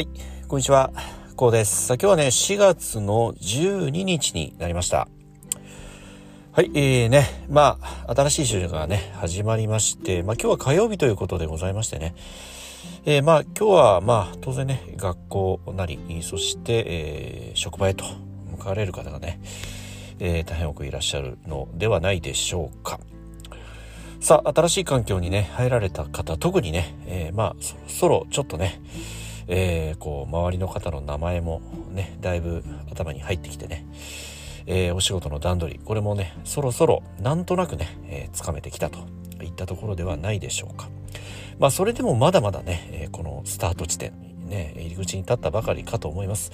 はい、こんにちは。こうです。さあ今日はね、4月の12日になりました。はい、えーね、まあ、新しい週がね、始まりまして、まあ今日は火曜日ということでございましてね、えー、まあ今日はまあ当然ね、学校なり、そして、えー、職場へと向かわれる方がね、えー、大変多くいらっしゃるのではないでしょうか。さあ、新しい環境にね、入られた方、特にね、えー、まあ、そろそろちょっとね、えー、こう、周りの方の名前もね、だいぶ頭に入ってきてね、えー、お仕事の段取り、これもね、そろそろなんとなくね、えー、つかめてきたといったところではないでしょうか。まあ、それでもまだまだね、えー、このスタート地点ね、入り口に立ったばかりかと思います。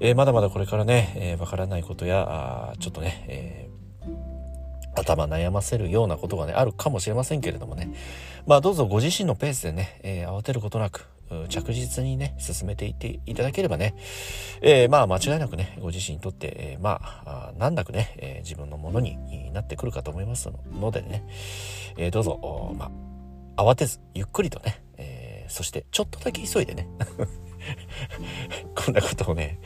えー、まだまだこれからね、えー、わからないことや、あちょっとね、えー、頭悩ませるようなことがね、あるかもしれませんけれどもね。まあどうぞご自身のペースでね、えー、慌てることなく、着実にね、進めていっていただければね、えー、まあ間違いなくね、ご自身にとって、えー、まあ、難なくね、えー、自分のものになってくるかと思いますのでね、えどうぞ、まあ、慌てず、ゆっくりとね、えそしてちょっとだけ急いでね、こんなことをね、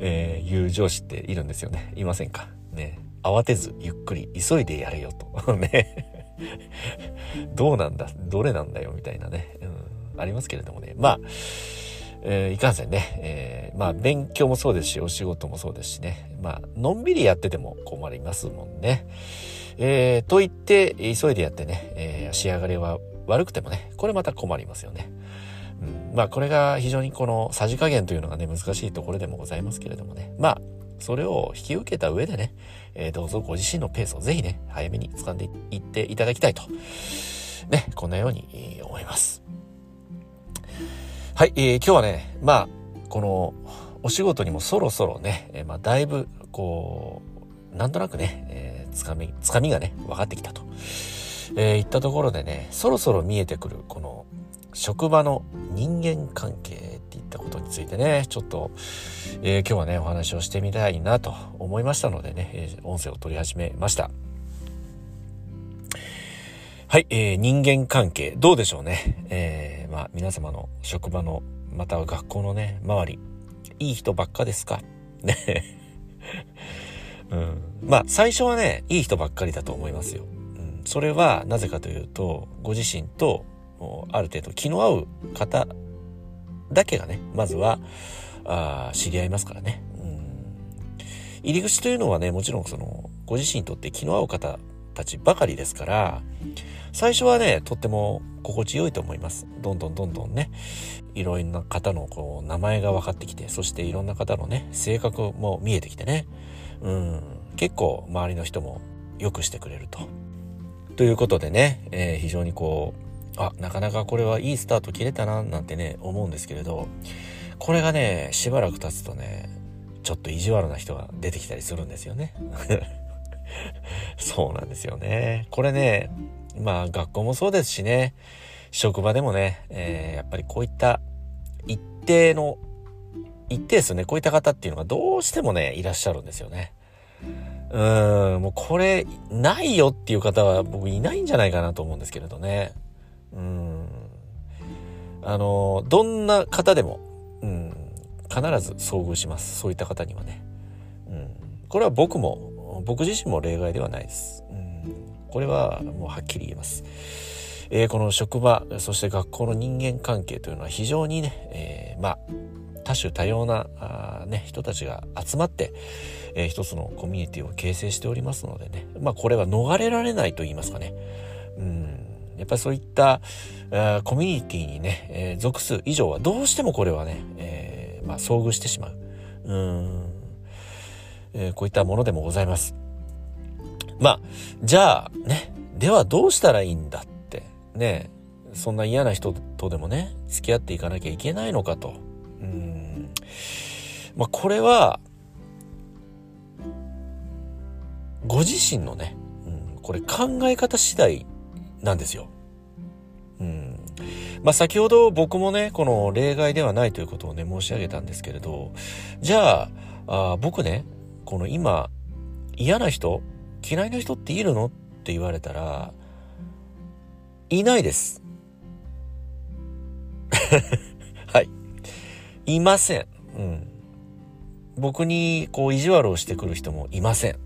え言う上司っているんですよね。いませんか？ね。慌てず、ゆっくり、急いでやれよと。ね。どうなんだ？どれなんだよ？みたいなね。ありますけれどもね。まあ、えー、いかんせんね、えー、まあ、勉強もそうですし、お仕事もそうですしね。まあ、のんびりやってても困りますもんね。えー、と言って、急いでやってね、えー、仕上がりは悪くてもね、これまた困りますよね。うん、まあ、これが非常にこのさじ加減というのがね、難しいところでもございますけれどもね。まあ、それを引き受けた上でね、えー、どうぞご自身のペースをぜひね、早めに掴んでいっていただきたいと、ね、こんなように思います。はい、えー、今日はね、まあ、この、お仕事にもそろそろね、えー、まあ、だいぶ、こう、なんとなくね、えー、つかみ、つかみがね、分かってきたと。えー、いったところでね、そろそろ見えてくる、この、職場の人間関係っていったことについてね、ちょっと、えー、今日はね、お話をしてみたいなと思いましたのでね、えー、音声を取り始めました。はい、えー、人間関係、どうでしょうね。えー、まあ、皆様の職場の、または学校のね、周り、いい人ばっかですか？ね。うん。まあ、最初はね、いい人ばっかりだと思いますよ。うん。それは、なぜかというと、ご自身と、ある程度気の合う方だけがね、まずは、あ知り合いますからね。うん。入り口というのはね、もちろんその、ご自身にとって気の合う方たちばかりですから、最初はね、とっても心地よいと思います。どんどんどんどんね、いろんな方のこう名前が分かってきて、そしていろんな方のね、性格も見えてきてね、うん、結構周りの人も良くしてくれると。ということでね、えー、非常にこう、あ、なかなかこれはいいスタート切れたな、なんてね、思うんですけれど、これがね、しばらく経つとね、ちょっと意地悪な人が出てきたりするんですよね。そうなんですよね。これね、まあ学校もそうですしね、職場でもね、えー、やっぱりこういった一定の、一定ですよね、こういった方っていうのがどうしてもね、いらっしゃるんですよね。うーん、もうこれ、ないよっていう方は僕いないんじゃないかなと思うんですけれどね。うん。あの、どんな方でも、うん、必ず遭遇します。そういった方にはね。うん。これは僕も、僕自身も例外ではないです。うんこれはもうはっきり言えます。えー、この職場、そして学校の人間関係というのは非常にね、えー、まあ、多種多様なあ、ね、人たちが集まって、えー、一つのコミュニティを形成しておりますのでね、まあこれは逃れられないと言いますかね。うん、やっぱりそういったコミュニティにね、えー、属す以上はどうしてもこれはね、えー、まあ遭遇してしまう。うん、えー、こういったものでもございます。まあ、じゃあ、ね、ではどうしたらいいんだって、ね、そんな嫌な人とでもね、付き合っていかなきゃいけないのかと。うん。まあ、これは、ご自身のね、うん、これ考え方次第なんですよ。うん。まあ、先ほど僕もね、この例外ではないということをね、申し上げたんですけれど、じゃあ、あ僕ね、この今、嫌な人、嫌いな人っているの？って言われたら、いないです。はい。いません。うん。僕にこう意地悪をしてくる人もいません。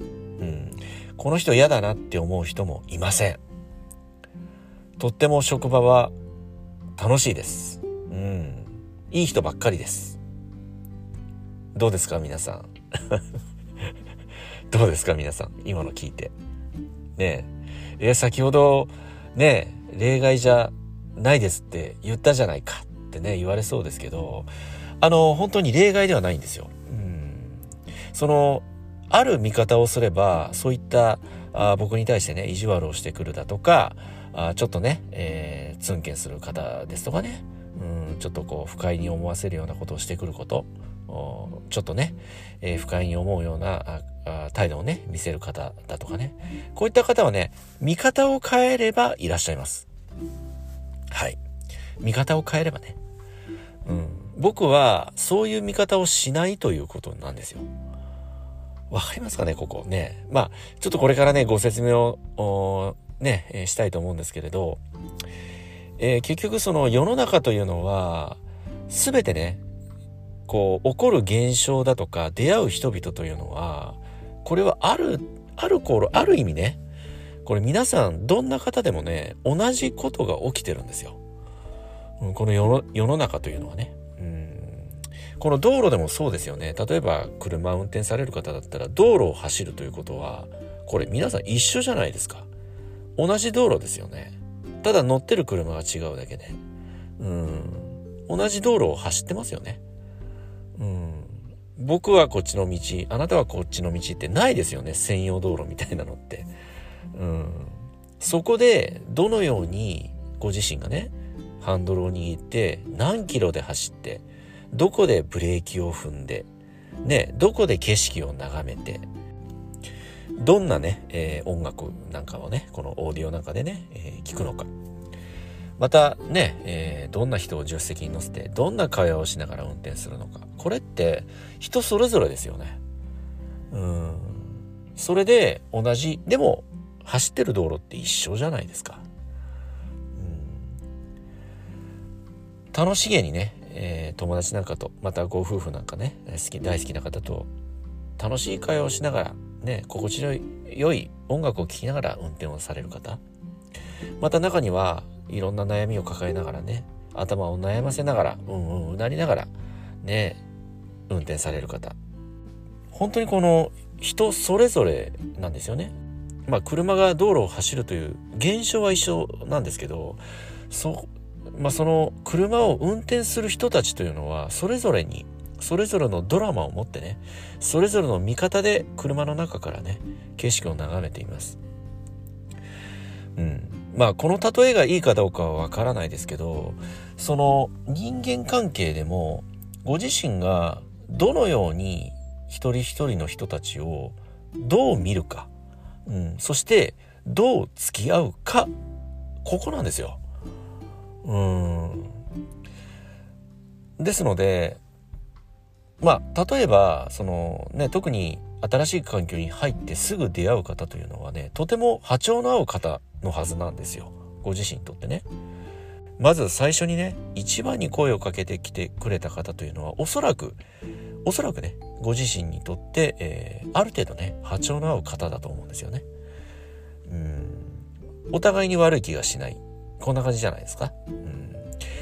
うん。この人嫌だなって思う人もいません。とっても職場は楽しいです。うん。いい人ばっかりです。どうですか皆さん？どうですか皆さん。今の聞いて。ねえ。先ほど、ねえ例外じゃないですって言ったじゃないかってね、言われそうですけど、あの、本当に例外ではないんですよ。うん。その、ある見方をすれば、そういったあ僕に対してね、意地悪をしてくるだとか、あちょっとね、えー、ツンケンする方ですとかね、うん、ちょっとこう、不快に思わせるようなことをしてくること、ちょっとね、えー、不快に思うような態度をね、見せる方だとかね。こういった方はね、見方を変えればいらっしゃいます。はい。見方を変えればね。うん。僕は、そういう見方をしないということなんですよ。わかりますかね、ここね。まあ、ちょっとこれからね、ご説明を、ね、えー、したいと思うんですけれど、えー、結局その世の中というのは、すべてね、こう、起こる現象だとか、出会う人々というのは、これはある、ある頃、ある意味ね、これ皆さん、どんな方でもね、同じことが起きてるんですよ。この世の世の中というのはね。この道路でもそうですよね。例えば、車を運転される方だったら、道路を走るということは、これ皆さん一緒じゃないですか。同じ道路ですよね。ただ乗ってる車が違うだけで。うん。同じ道路を走ってますよね。うん。僕はこっちの道、あなたはこっちの道ってないですよね。専用道路みたいなのって。うん。そこで、どのようにご自身がね、ハンドルを握って何キロで走って、どこでブレーキを踏んで、ね、どこで景色を眺めて、どんなね、えー、音楽なんかをね、このオーディオなんかでね、えー、聞くのか。またね、えー、どんな人を助手席に乗せて、どんな会話をしながら運転するのか。これって人それぞれですよね。うん。それで同じ、でも走ってる道路って一緒じゃないですか。うん、楽しげにね、えー、友達なんかと、またご夫婦なんかね、好き、大好きな方と楽しい会話をしながら、ね、心地の良い音楽を聴きながら運転をされる方。また中にはいろんな悩みを抱えながらね、頭を悩ませながら、うんうんうなりながら、ね、運転される方。本当にこの人それぞれなんですよね。まあ車が道路を走るという現象は一緒なんですけど、そ、まあその車を運転する人たちというのはそれぞれにそれぞれのドラマを持ってね、それぞれの見方で車の中からね、景色を眺めています。うん。まあこの例えがいいかどうかはわからないですけど、その人間関係でもご自身がどのように一人一人の人たちをどう見るか、うん、そしてどう付き合うか、ここなんですよ。うん。ですので、まあ、例えば、そのね、特に新しい環境に入ってすぐ出会う方というのはね、とても波長の合う方のはずなんですよ。ご自身にとってね。まず最初にね、一番に声をかけてきてくれた方というのは、おそらく、おそらくね、ご自身にとって、えー、ある程度ね、波長の合う方だと思うんですよね。うん。お互いに悪い気がしない。こんな感じじゃないですか。うん。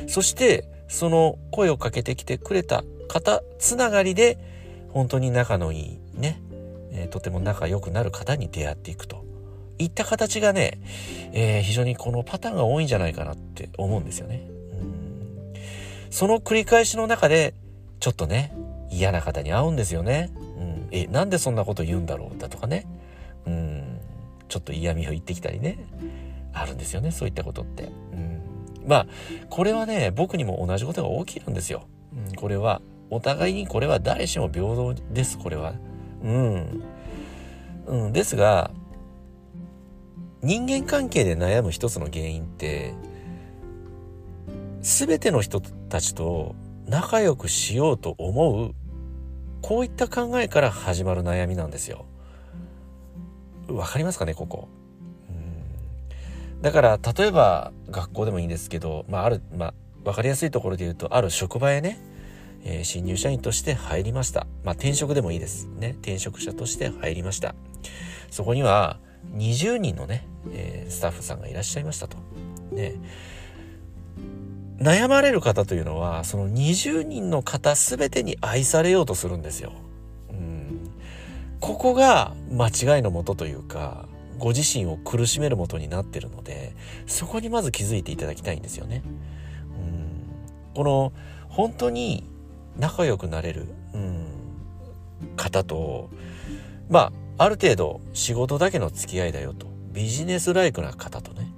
そして、その声をかけてきてくれた方つながりで、本当に仲のいいね、えー、とても仲良くなる方に出会っていくと。いった形がね、えー、非常にこのパターンが多いんじゃないかなって思うんですよね。うんその繰り返しの中で、ちょっとね、嫌な方に会うんですよね。うん、え、なんでそんなこと言うんだろうだとかね。うん、ちょっと嫌味を言ってきたりね。あるんですよね、そういったことって。うん、まあ、これはね、僕にも同じことが起きるんですよ。うん、これは、お互いにこれは誰しも平等です、これは。うん。うん、ですが、人間関係で悩む一つの原因って、すべての人たちと仲良くしようと思う、こういった考えから始まる悩みなんですよ。わかりますかね、ここ？だから、例えば学校でもいいんですけど、まあ、ある、まあ、わかりやすいところで言うと、ある職場へね、えー、新入社員として入りました。まあ、転職でもいいです。ね。転職者として入りました。そこには、20人のね、えー、スタッフさんがいらっしゃいましたと。ね。悩まれる方というのは、その20人の方全てに愛されようとするんですよ。うん。ここが間違いのもとというか、ご自身を苦しめるもとになってるので、そこにまず気づいていただきたいんですよね。うん。この、本当に仲良くなれる、うん、方と、まあ、ある程度仕事だけの付き合いだよと。ビジネスライクな方とね。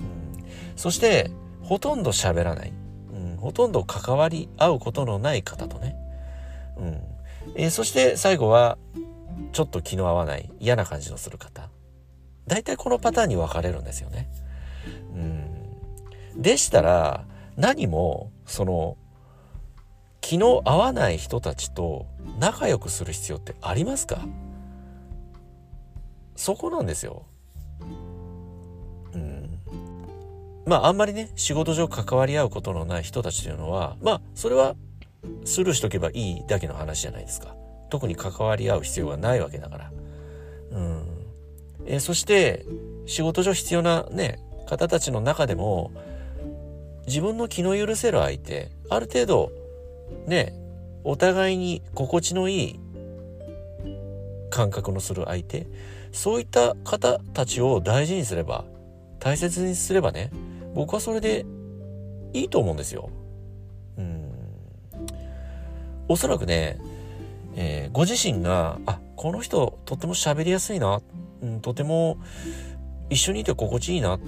うん、そして、ほとんど喋らない、うん、ほとんど関わり合うことのない方とね、うん。えー、そして最後はちょっと気の合わない嫌な感じのする方。大体このパターンに分かれるんですよね。うん、でしたら何もその気の合わない人たちと仲良くする必要ってありますか？そこなんですよ。うんまああんまりね、仕事上関わり合うことのない人たちというのは、まあそれはスルーしとけばいいだけの話じゃないですか。特に関わり合う必要がないわけだから。うん。え、そして、仕事上必要なね、方たちの中でも、自分の気の許せる相手、ある程度、ね、お互いに心地のいい感覚のする相手、そういった方たちを大事にすれば、大切にすればね、僕はそれでいいと思うんですよ。うん。おそらくね、えー、ご自身が、あ、この人とっても喋りやすいな、うん、とても一緒にいて心地いいな、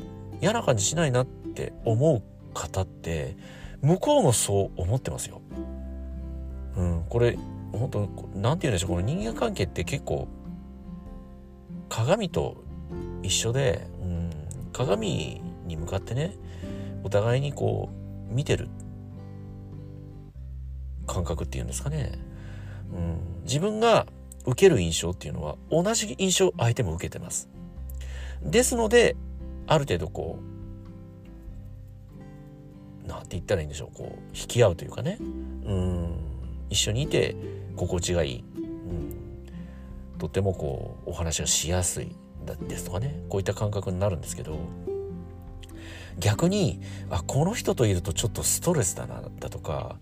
嫌な感じしないなって思う方って、向こうもそう思ってますよ。うん、これ、本当なんて言うんでしょう、この人間関係って結構、鏡と一緒で、うん、鏡に向かってねお互いにこう見てる感覚っていうんですかね、うん、自分が受ける印象っていうのは同じ印象相手も受けてます。ですのである程度こうなんて言ったらいいんでしょうこう引き合うというかね。うん一緒にいて心地がいい、とてもこうお話がしやすいですとかねこういった感覚になるんですけど逆にあこの人といるとちょっとストレスだなだとか、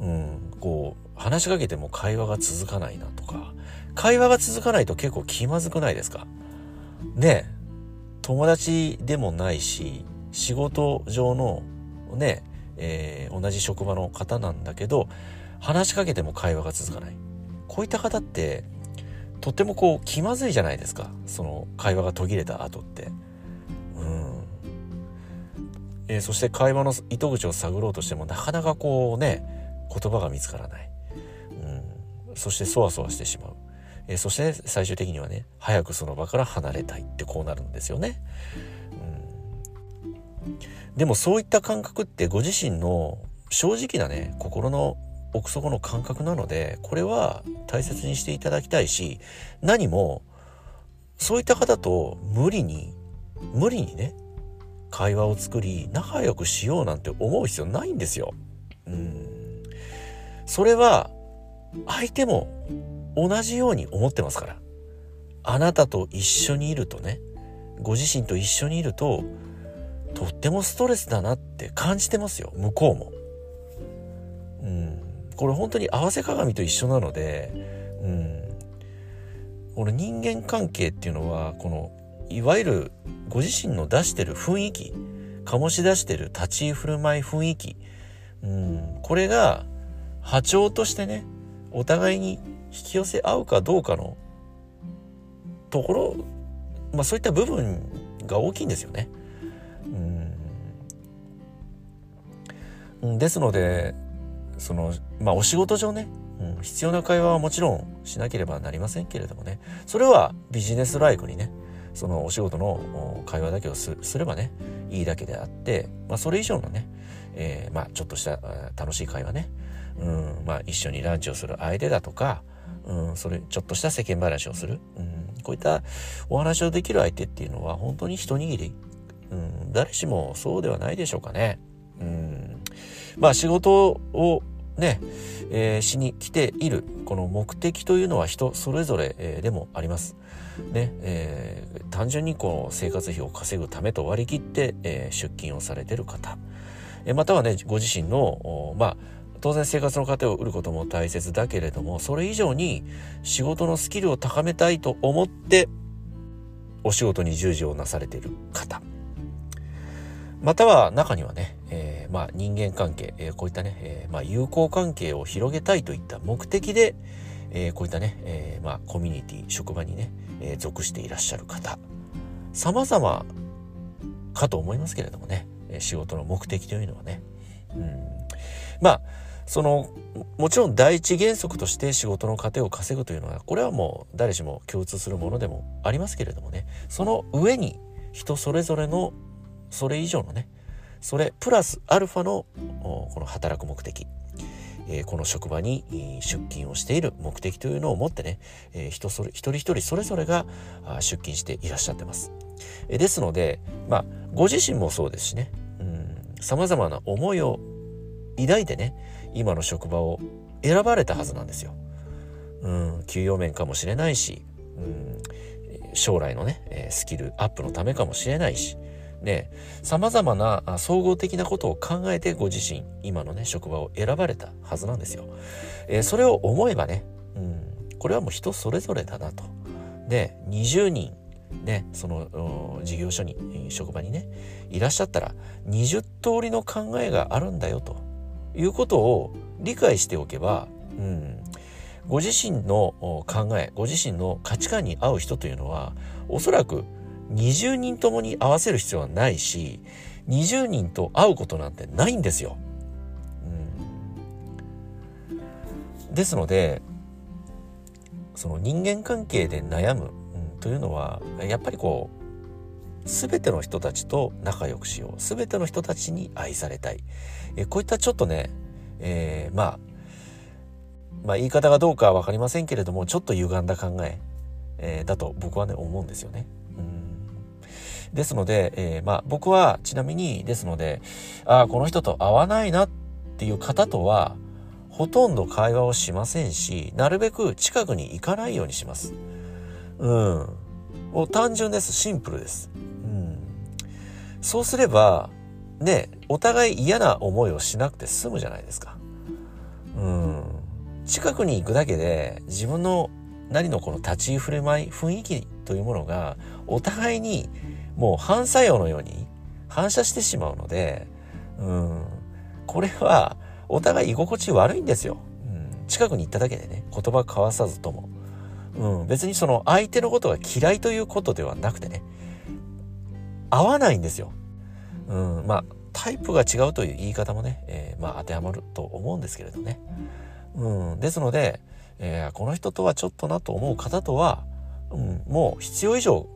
うん、こう話しかけても会話が続かないなとか会話が続かないと結構気まずくないですか？ね友達でもないし仕事上のね、えー、同じ職場の方なんだけど話しかけても会話が続かない。こういった方ってとてもこう気まずいじゃないですか。その会話が途切れた後って。えー、そして会話の糸口を探ろうとしてもなかなかこうね言葉が見つからない、うん、そしてそわそわしてしまう、えー、そして最終的にはね早くその場から離れたいってこうなるんですよね、うん、でもそういった感覚ってご自身の正直なね心の奥底の感覚なのでこれは大切にしていただきたいし何もそういった方と無理に無理にね会話を作り仲良くしようなんて思う必要ないんですよ。うん。それは相手も同じように思ってますから。あなたと一緒にいるとね、ご自身と一緒にいると、とってもストレスだなって感じてますよ、向こうも。うん。これ本当に合わせ鏡と一緒なので、うん。この人間関係っていうのは、このいわゆるご自身の出してる雰囲気醸し出してる立ち居振る舞い雰囲気うんこれが波長としてねお互いに引き寄せ合うかどうかのところまあそういった部分が大きいんですよね。うんですのでそのまあお仕事上ね、うん、必要な会話はもちろんしなければなりませんけれどもね。それはビジネスライクにねそのお仕事の会話だけをすればねいいだけであって、まあ、それ以上のね、えー、まあ、ちょっとした楽しい会話ね、うんまあ、一緒にランチをする相手だとか、うん、それちょっとした世間話をする、うん、こういったお話をできる相手っていうのは本当に一握り、うん、誰しもそうではないでしょうかね。うん、まあ仕事をね、えー、しに来ているこの目的というのは人それぞれ、えー、でもあります。ね、えー、単純にこの生活費を稼ぐためと割り切って、えー、出勤をされてる方、えー、またはね、ご自身の、まあ、当然生活の糧を得ることも大切だけれども、それ以上に仕事のスキルを高めたいと思って、お仕事に従事をなされている方。または中にはね、え、まあ人間関係、え、こういったね、え、まあ友好関係を広げたいといった目的で、え、こういったね、え、まあコミュニティ、職場にね、え、属していらっしゃる方、様々かと思いますけれどもね、仕事の目的というのはね。うん、まあ、その、もちろん第一原則として仕事の糧を稼ぐというのは、これはもう誰しも共通するものでもありますけれどもね、その上に人それぞれのそれ以上のね、それプラスアルファのこの働く目的、この職場に出勤をしている目的というのを持ってね、人それ一人一人それぞれが出勤していらっしゃってます。ですので、まあ、ご自身もそうですしね、うん、様々な思いを抱いてね、今の職場を選ばれたはずなんですよ。うん、給与面かもしれないし、うん、将来のね、スキルアップのためかもしれないし、ね、様々な総合的なことを考えてご自身、今のね、職場を選ばれたはずなんですよ。えー、それを思えばね、うん、これはもう人それぞれだなと。で、20人、ね、その事業所に、職場にね、いらっしゃったら、20通りの考えがあるんだよということを理解しておけば、うん、ご自身の考え、ご自身の価値観に合う人というのは、おそらく20人ともに合わせる必要はないし、20人と会うことなんてないんですよ。うん、ですので、その人間関係で悩む、うん、というのは、やっぱりこう、すべての人たちと仲良くしよう。すべての人たちに愛されたい。えこういったちょっとね、えー、まあ、まあ言い方がどうかはわかりませんけれども、ちょっと歪んだ考え、えー、だと僕はね、思うんですよね。ですので、えー、まあ僕はちなみにですので、ああ、この人と会わないなっていう方とは、ほとんど会話をしませんし、なるべく近くに行かないようにします。うん。もう単純です。シンプルです。うん。そうすれば、ね、お互い嫌な思いをしなくて済むじゃないですか。うん。近くに行くだけで、自分の何のこの立ち居振る舞い、雰囲気というものが、お互いにもう反作用のように反射してしまうので、うん、これはお互い居心地悪いんですよ。うん、近くに行っただけでね、言葉交わさずとも。うん、別にその相手のことが嫌いということではなくてね、合わないんですよ。うん、まあ、タイプが違うという言い方もね、えー、まあ当てはまると思うんですけれどね。うん、ですので、えー、この人とはちょっとなと思う方とは、うん、もう必要以上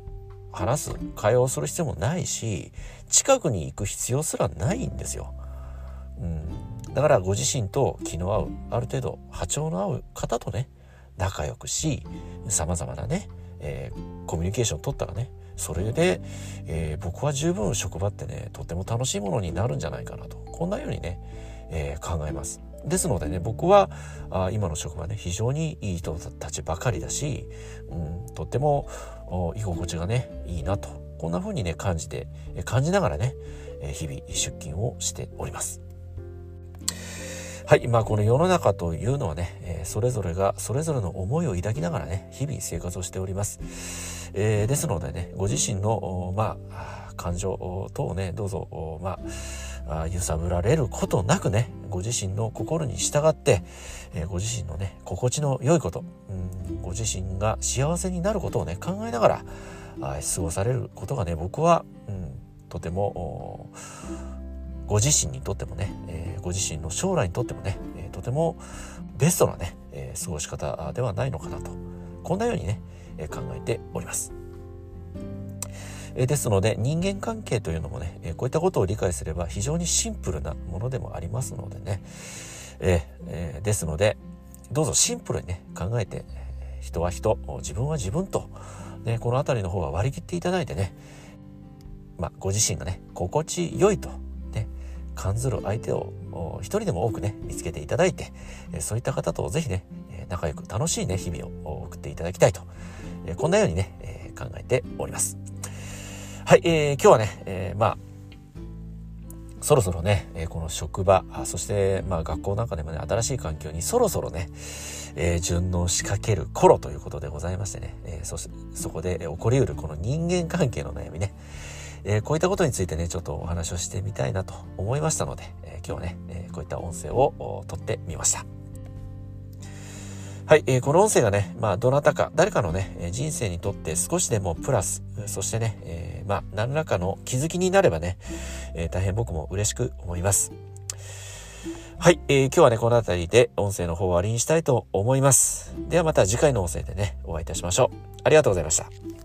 話す、会話をする必要もないし、近くに行く必要すらないんですよ。うん。だからご自身と気の合う、ある程度波長の合う方とね、仲良くし、様々なね、えー、コミュニケーションを取ったらね、それで、えー、僕は十分職場ってね、とても楽しいものになるんじゃないかなと。こんなようにね、えー、考えます。ですのでね、僕はあ今の職場ね、非常にいい人たちばかりだし、うん、とっても居心地がね、いいなと。こんな風にね、感じて、感じながらね、日々出勤をしております。はい。まあ、この世の中というのはね、えそれぞれがそれぞれの思いを抱きながらね、日々生活をしております。えー、ですのでね、ご自身の、まあ、感情等をね、どうぞ、まあ、揺さぶられることなくね、ご自身の心に従って、え、ご自身のね、心地の良いこと、うん、ご自身が幸せになることをね、考えながら、あ過ごされることがね、僕は、うん、とても、ご自身にとってもね、え、ご自身の将来にとってもね、え、とてもベストなね、え、過ごし方ではないのかなと、こんなようにね、え考えております。えですので人間関係というのもね、えこういったことを理解すれば非常にシンプルなものでもありますのでね、ええですのでどうぞシンプルにね考えて人は人自分は自分と、ね、この辺りの方は割り切っていただいてね、まあ、ご自身がね心地よいと、ね、感ずる相手を一人でも多くね、見つけていただいて、そういった方とぜひね、仲良く楽しいね、日々を送っていただきたいと、こんなようにね、考えております。はい、えー、今日はね、えー、まあ、そろそろね、えこの職場、そして、まあ学校なんかでもね、新しい環境にそろそろね、えー、順応しかける頃ということでございましてね、えー、そしそこで起こりうるこの人間関係の悩みね、えー、こういったことについてね、ちょっとお話をしてみたいなと思いましたので、え今日はね、えこういった音声を撮ってみました。はい、えー、この音声がね、まあ、どなたか、誰かのね、人生にとって少しでもプラス、そしてね、えー、まあ、何らかの気づきになればね、えー、大変僕も嬉しく思います。はい、えー、今日はね、この辺りで音声の方を終わりにしたいと思います。ではまた次回の音声でね、お会いいたしましょう。ありがとうございました。